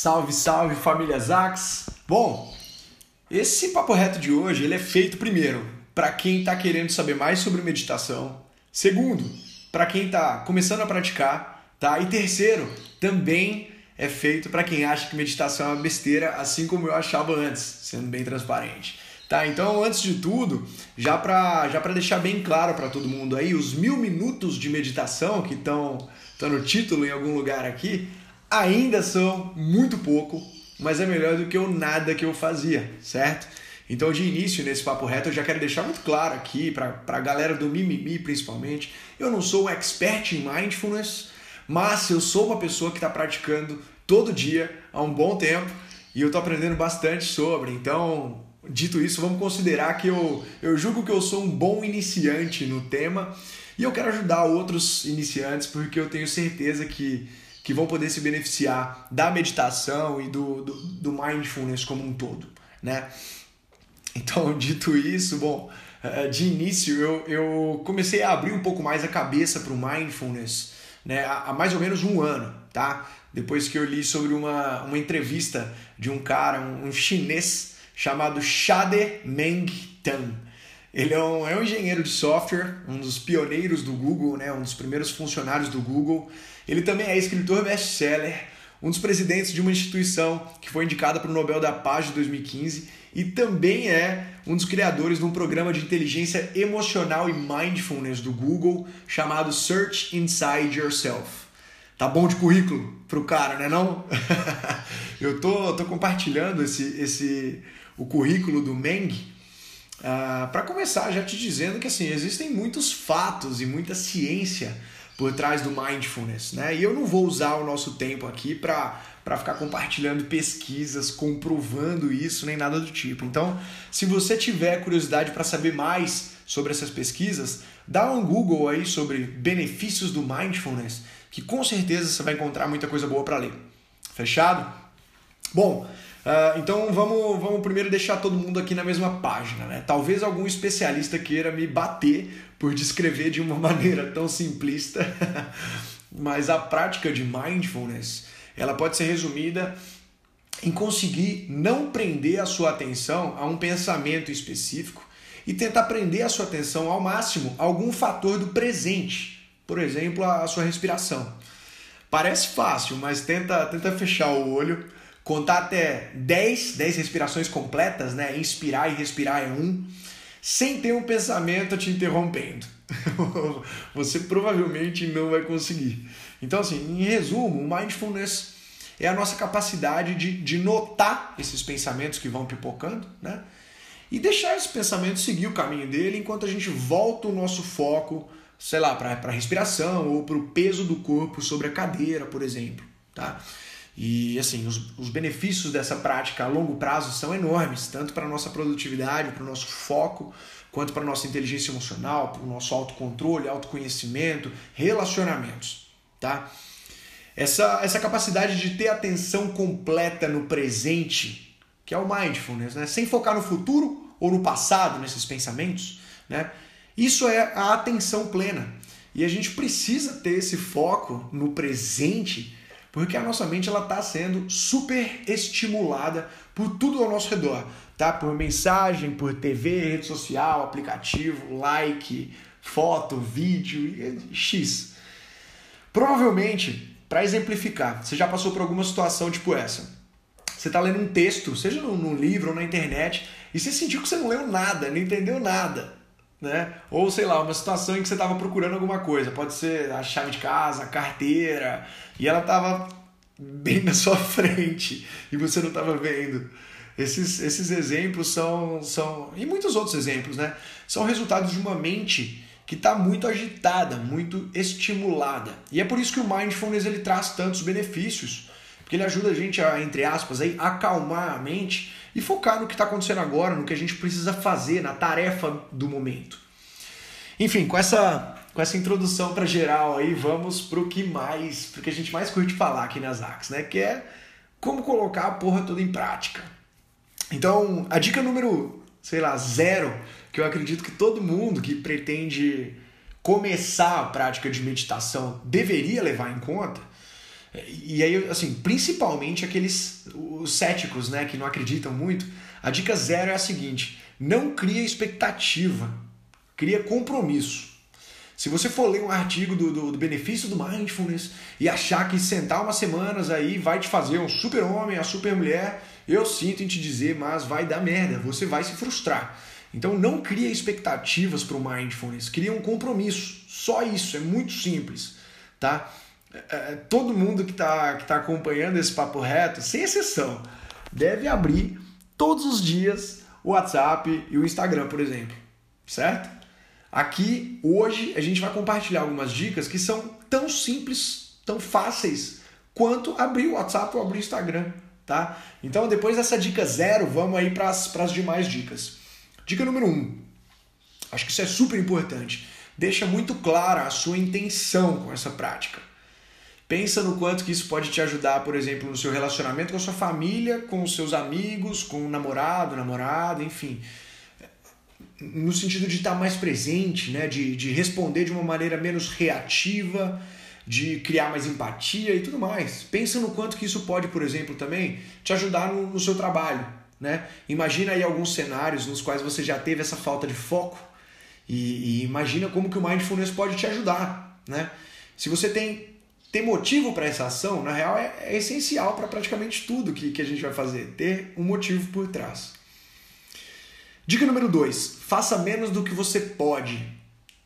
Salve, salve família Zax! Bom, esse papo reto de hoje ele é feito primeiro para quem está querendo saber mais sobre meditação, segundo, para quem está começando a praticar, tá? E terceiro, também é feito para quem acha que meditação é uma besteira, assim como eu achava antes, sendo bem transparente. Tá, então antes de tudo, já para já deixar bem claro para todo mundo aí, os mil minutos de meditação que estão no título em algum lugar aqui, ainda são muito pouco, mas é melhor do que o nada que eu fazia, certo? Então, de início, nesse papo reto, eu já quero deixar muito claro aqui, para a galera do Mimimi principalmente, eu não sou um expert em mindfulness, mas eu sou uma pessoa que está praticando todo dia há um bom tempo e eu estou aprendendo bastante sobre. Então, dito isso, vamos considerar que eu, eu julgo que eu sou um bom iniciante no tema e eu quero ajudar outros iniciantes porque eu tenho certeza que que vão poder se beneficiar da meditação e do, do, do mindfulness como um todo, né? Então, dito isso, bom, eh, de início eu, eu comecei a abrir um pouco mais a cabeça para o mindfulness né, há mais ou menos um ano, tá? Depois que eu li sobre uma, uma entrevista de um cara, um, um chinês chamado Shade Meng Tan. Ele é um, é um engenheiro de software, um dos pioneiros do Google, né, um dos primeiros funcionários do Google. Ele também é escritor best-seller, um dos presidentes de uma instituição que foi indicada para o Nobel da Paz de 2015 e também é um dos criadores de um programa de inteligência emocional e mindfulness do Google chamado Search Inside Yourself. Tá bom de currículo pro cara, né não? Eu tô, tô compartilhando esse, esse o currículo do Meng ah, para começar já te dizendo que assim existem muitos fatos e muita ciência por trás do mindfulness, né? E eu não vou usar o nosso tempo aqui para para ficar compartilhando pesquisas, comprovando isso, nem nada do tipo. Então, se você tiver curiosidade para saber mais sobre essas pesquisas, dá um Google aí sobre benefícios do mindfulness, que com certeza você vai encontrar muita coisa boa para ler. Fechado? Bom, Uh, então vamos, vamos primeiro deixar todo mundo aqui na mesma página. Né? Talvez algum especialista queira me bater por descrever de uma maneira tão simplista, mas a prática de mindfulness ela pode ser resumida em conseguir não prender a sua atenção a um pensamento específico e tentar prender a sua atenção ao máximo a algum fator do presente, por exemplo, a sua respiração. Parece fácil, mas tenta, tenta fechar o olho contar até 10, 10 respirações completas, né? Inspirar e respirar é um, sem ter um pensamento te interrompendo. Você provavelmente não vai conseguir. Então, assim, em resumo, o mindfulness é a nossa capacidade de, de notar esses pensamentos que vão pipocando, né? E deixar esses pensamentos seguir o caminho dele enquanto a gente volta o nosso foco, sei lá, para a respiração ou para o peso do corpo sobre a cadeira, por exemplo, tá? E assim, os, os benefícios dessa prática a longo prazo são enormes, tanto para a nossa produtividade, para o nosso foco, quanto para a nossa inteligência emocional, para o nosso autocontrole, autoconhecimento, relacionamentos. Tá? Essa, essa capacidade de ter atenção completa no presente, que é o mindfulness, né? sem focar no futuro ou no passado, nesses pensamentos, né? isso é a atenção plena. E a gente precisa ter esse foco no presente porque a nossa mente ela está sendo super estimulada por tudo ao nosso redor, tá? Por mensagem, por TV, rede social, aplicativo, like, foto, vídeo X. Provavelmente, para exemplificar, você já passou por alguma situação tipo essa. Você está lendo um texto, seja num livro ou na internet, e você sentiu que você não leu nada, não entendeu nada né? Ou sei lá, uma situação em que você estava procurando alguma coisa, pode ser a chave de casa, a carteira, e ela estava bem na sua frente e você não estava vendo. Esses, esses exemplos são, são. E muitos outros exemplos, né? São resultados de uma mente que está muito agitada, muito estimulada. E é por isso que o mindfulness ele traz tantos benefícios, porque ele ajuda a gente a, entre aspas, aí, acalmar a mente e focar no que está acontecendo agora, no que a gente precisa fazer, na tarefa do momento. Enfim, com essa, com essa introdução para geral aí, vamos para o que mais, pro que a gente mais curte falar aqui nas AX, né? Que é como colocar a porra toda em prática. Então, a dica número, sei lá, zero, que eu acredito que todo mundo que pretende começar a prática de meditação deveria levar em conta, E aí, assim, principalmente aqueles os céticos, né, que não acreditam muito, a dica zero é a seguinte: não cria expectativa, cria compromisso. Se você for ler um artigo do, do, do, benefício do mindfulness e achar que sentar umas semanas aí vai te fazer um super homem, a super mulher, eu sinto em te dizer, mas vai dar merda, você vai se frustrar. Então não cria expectativas para o mindfulness, cria um compromisso. Só isso, é muito simples, tá? É, é, todo mundo que está que tá acompanhando esse papo reto, sem exceção, deve abrir todos os dias o WhatsApp e o Instagram, por exemplo, certo? Aqui, hoje, a gente vai compartilhar algumas dicas que são tão simples, tão fáceis, quanto abrir o WhatsApp ou abrir o Instagram, tá? Então, depois dessa dica zero, vamos aí para as demais dicas. Dica número um. Acho que isso é super importante. Deixa muito clara a sua intenção com essa prática. Pensa no quanto que isso pode te ajudar, por exemplo, no seu relacionamento com a sua família, com os seus amigos, com o namorado, namorada, enfim. No sentido de estar mais presente, né? de, de responder de uma maneira menos reativa, de criar mais empatia e tudo mais. Pensa no quanto que isso pode, por exemplo, também te ajudar no, no seu trabalho. Né? Imagina aí alguns cenários nos quais você já teve essa falta de foco e, e imagina como que o mindfulness pode te ajudar. Né? Se você tem ter motivo para essa ação, na real, é, é essencial para praticamente tudo que, que a gente vai fazer, ter um motivo por trás. Dica número 2: faça menos do que você pode.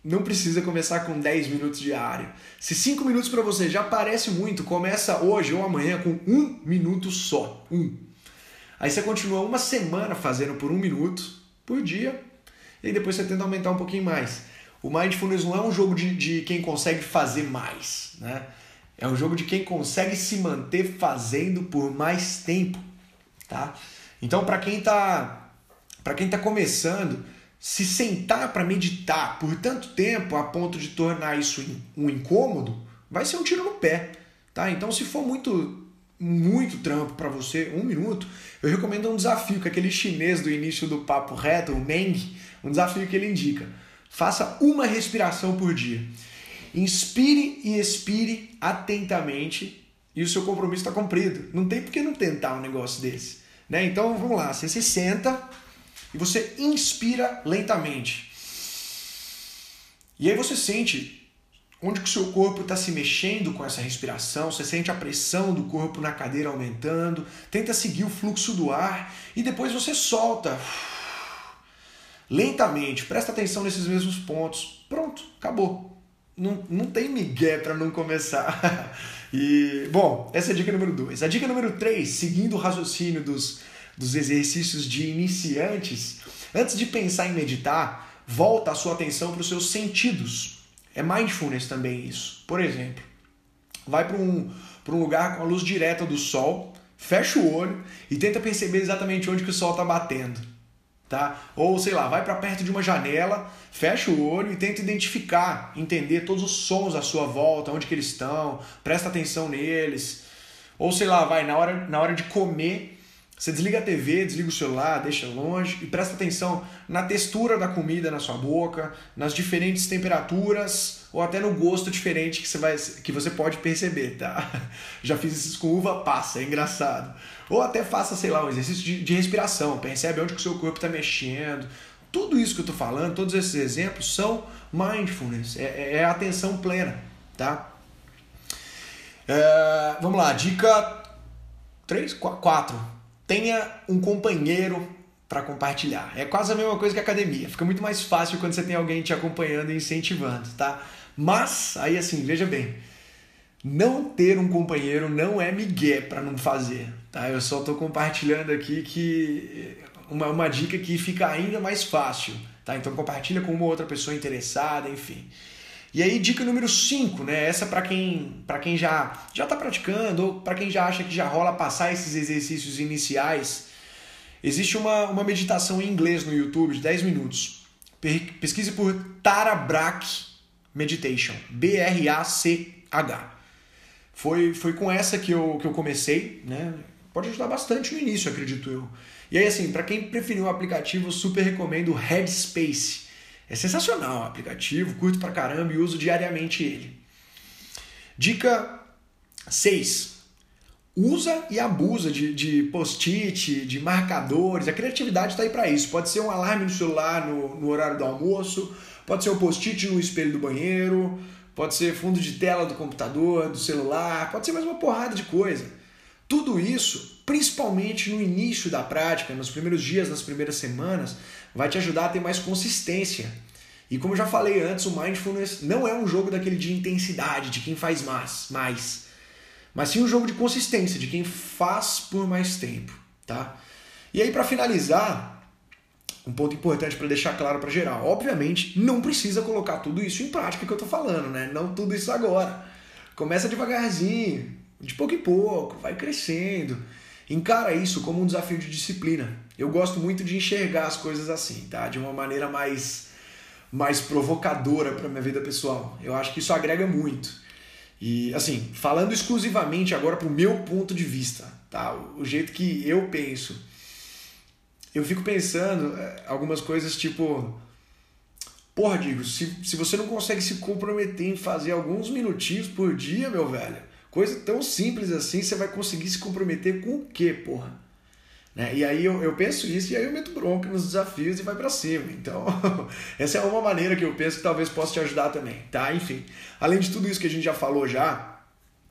Não precisa começar com 10 minutos diário. Se 5 minutos para você já parece muito, começa hoje ou amanhã com um minuto só. Um. Aí você continua uma semana fazendo por um minuto por dia, e aí depois você tenta aumentar um pouquinho mais. O Mindfulness não é um jogo de, de quem consegue fazer mais, né? É um jogo de quem consegue se manter fazendo por mais tempo, tá? Então, para quem tá para quem tá começando, se sentar para meditar por tanto tempo a ponto de tornar isso um incômodo, vai ser um tiro no pé, tá? Então, se for muito muito trampo para você, um minuto, eu recomendo um desafio que aquele chinês do início do papo reto, o Meng, um desafio que ele indica. Faça uma respiração por dia. Inspire e expire atentamente e o seu compromisso está cumprido. Não tem por que não tentar um negócio desse. Né? Então vamos lá, você se senta e você inspira lentamente. E aí você sente onde que o seu corpo está se mexendo com essa respiração, você sente a pressão do corpo na cadeira aumentando, tenta seguir o fluxo do ar e depois você solta lentamente, presta atenção nesses mesmos pontos. Pronto, acabou. Não, não tem migué para não começar. e, bom, essa é a dica número 2. A dica número 3, seguindo o raciocínio dos, dos exercícios de iniciantes, antes de pensar em meditar, volta a sua atenção para os seus sentidos. É mindfulness também isso. Por exemplo, vai para um, um lugar com a luz direta do sol, fecha o olho e tenta perceber exatamente onde que o sol está batendo. Tá? Ou sei lá, vai para perto de uma janela, fecha o olho e tenta identificar, entender todos os sons à sua volta, onde que eles estão, presta atenção neles. Ou sei lá, vai na hora, na hora de comer, você desliga a TV, desliga o celular, deixa longe e presta atenção na textura da comida na sua boca, nas diferentes temperaturas ou até no gosto diferente que você, vai, que você pode perceber, tá? Já fiz isso com uva passa, é engraçado. Ou até faça, sei lá, um exercício de, de respiração, percebe onde que o seu corpo está mexendo. Tudo isso que eu estou falando, todos esses exemplos são mindfulness, é, é, é atenção plena, tá? É, vamos lá, dica 3, 4 tenha um companheiro para compartilhar. É quase a mesma coisa que academia. Fica muito mais fácil quando você tem alguém te acompanhando e incentivando, tá? Mas, aí assim, veja bem, não ter um companheiro não é migué para não fazer, tá? Eu só estou compartilhando aqui que uma, uma dica que fica ainda mais fácil, tá? Então compartilha com uma outra pessoa interessada, enfim. E aí, dica número 5, né? Essa para quem, pra quem já já está praticando ou para quem já acha que já rola passar esses exercícios iniciais. Existe uma, uma meditação em inglês no YouTube de 10 minutos. Pesquise por Tara Brach Meditation, B-R-A-C-H. Foi, foi com essa que eu, que eu comecei, né? Pode ajudar bastante no início, acredito eu. E aí, assim, para quem preferiu o aplicativo, eu super recomendo o Headspace. É sensacional o aplicativo, curto pra caramba e uso diariamente ele. Dica Seis, usa e abusa de, de post-it, de marcadores. A criatividade está aí para isso. Pode ser um alarme no celular no, no horário do almoço, pode ser um post-it no espelho do banheiro, pode ser fundo de tela do computador, do celular, pode ser mais uma porrada de coisa. Tudo isso, principalmente no início da prática, nos primeiros dias, nas primeiras semanas, vai te ajudar a ter mais consistência. E como eu já falei antes, o mindfulness não é um jogo daquele de intensidade, de quem faz mais, mais mas sim um jogo de consistência, de quem faz por mais tempo, tá? E aí para finalizar, um ponto importante para deixar claro para geral, obviamente não precisa colocar tudo isso em prática que eu tô falando, né? Não tudo isso agora. Começa devagarzinho, de pouco em pouco, vai crescendo. Encara isso como um desafio de disciplina. Eu gosto muito de enxergar as coisas assim, tá? De uma maneira mais mais provocadora para minha vida pessoal. Eu acho que isso agrega muito. E assim, falando exclusivamente agora pro meu ponto de vista, tá? O jeito que eu penso. Eu fico pensando é, algumas coisas tipo. Porra, digo, se, se você não consegue se comprometer em fazer alguns minutinhos por dia, meu velho, coisa tão simples assim, você vai conseguir se comprometer com o quê, porra? Né? E aí eu, eu penso isso e aí eu meto bronca nos desafios e vai para cima. Então, essa é uma maneira que eu penso que talvez possa te ajudar também, tá? Enfim, além de tudo isso que a gente já falou já,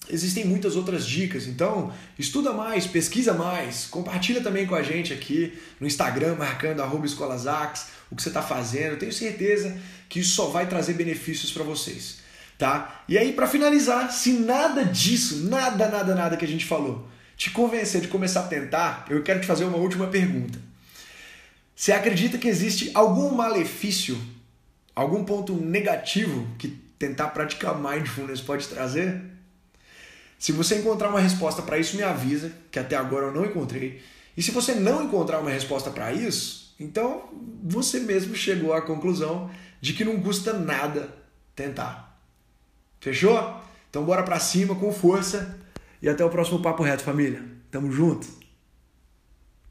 existem muitas outras dicas. Então, estuda mais, pesquisa mais, compartilha também com a gente aqui no Instagram, marcando arroba escolasax, o que você está fazendo. Eu tenho certeza que isso só vai trazer benefícios para vocês, tá? E aí, para finalizar, se nada disso, nada, nada, nada que a gente falou te convencer de começar a tentar, eu quero te fazer uma última pergunta. Você acredita que existe algum malefício, algum ponto negativo que tentar praticar mindfulness pode trazer? Se você encontrar uma resposta para isso, me avisa, que até agora eu não encontrei. E se você não encontrar uma resposta para isso, então você mesmo chegou à conclusão de que não custa nada tentar. Fechou? Então bora para cima com força e até o próximo Papo Reto, família. Tamo junto!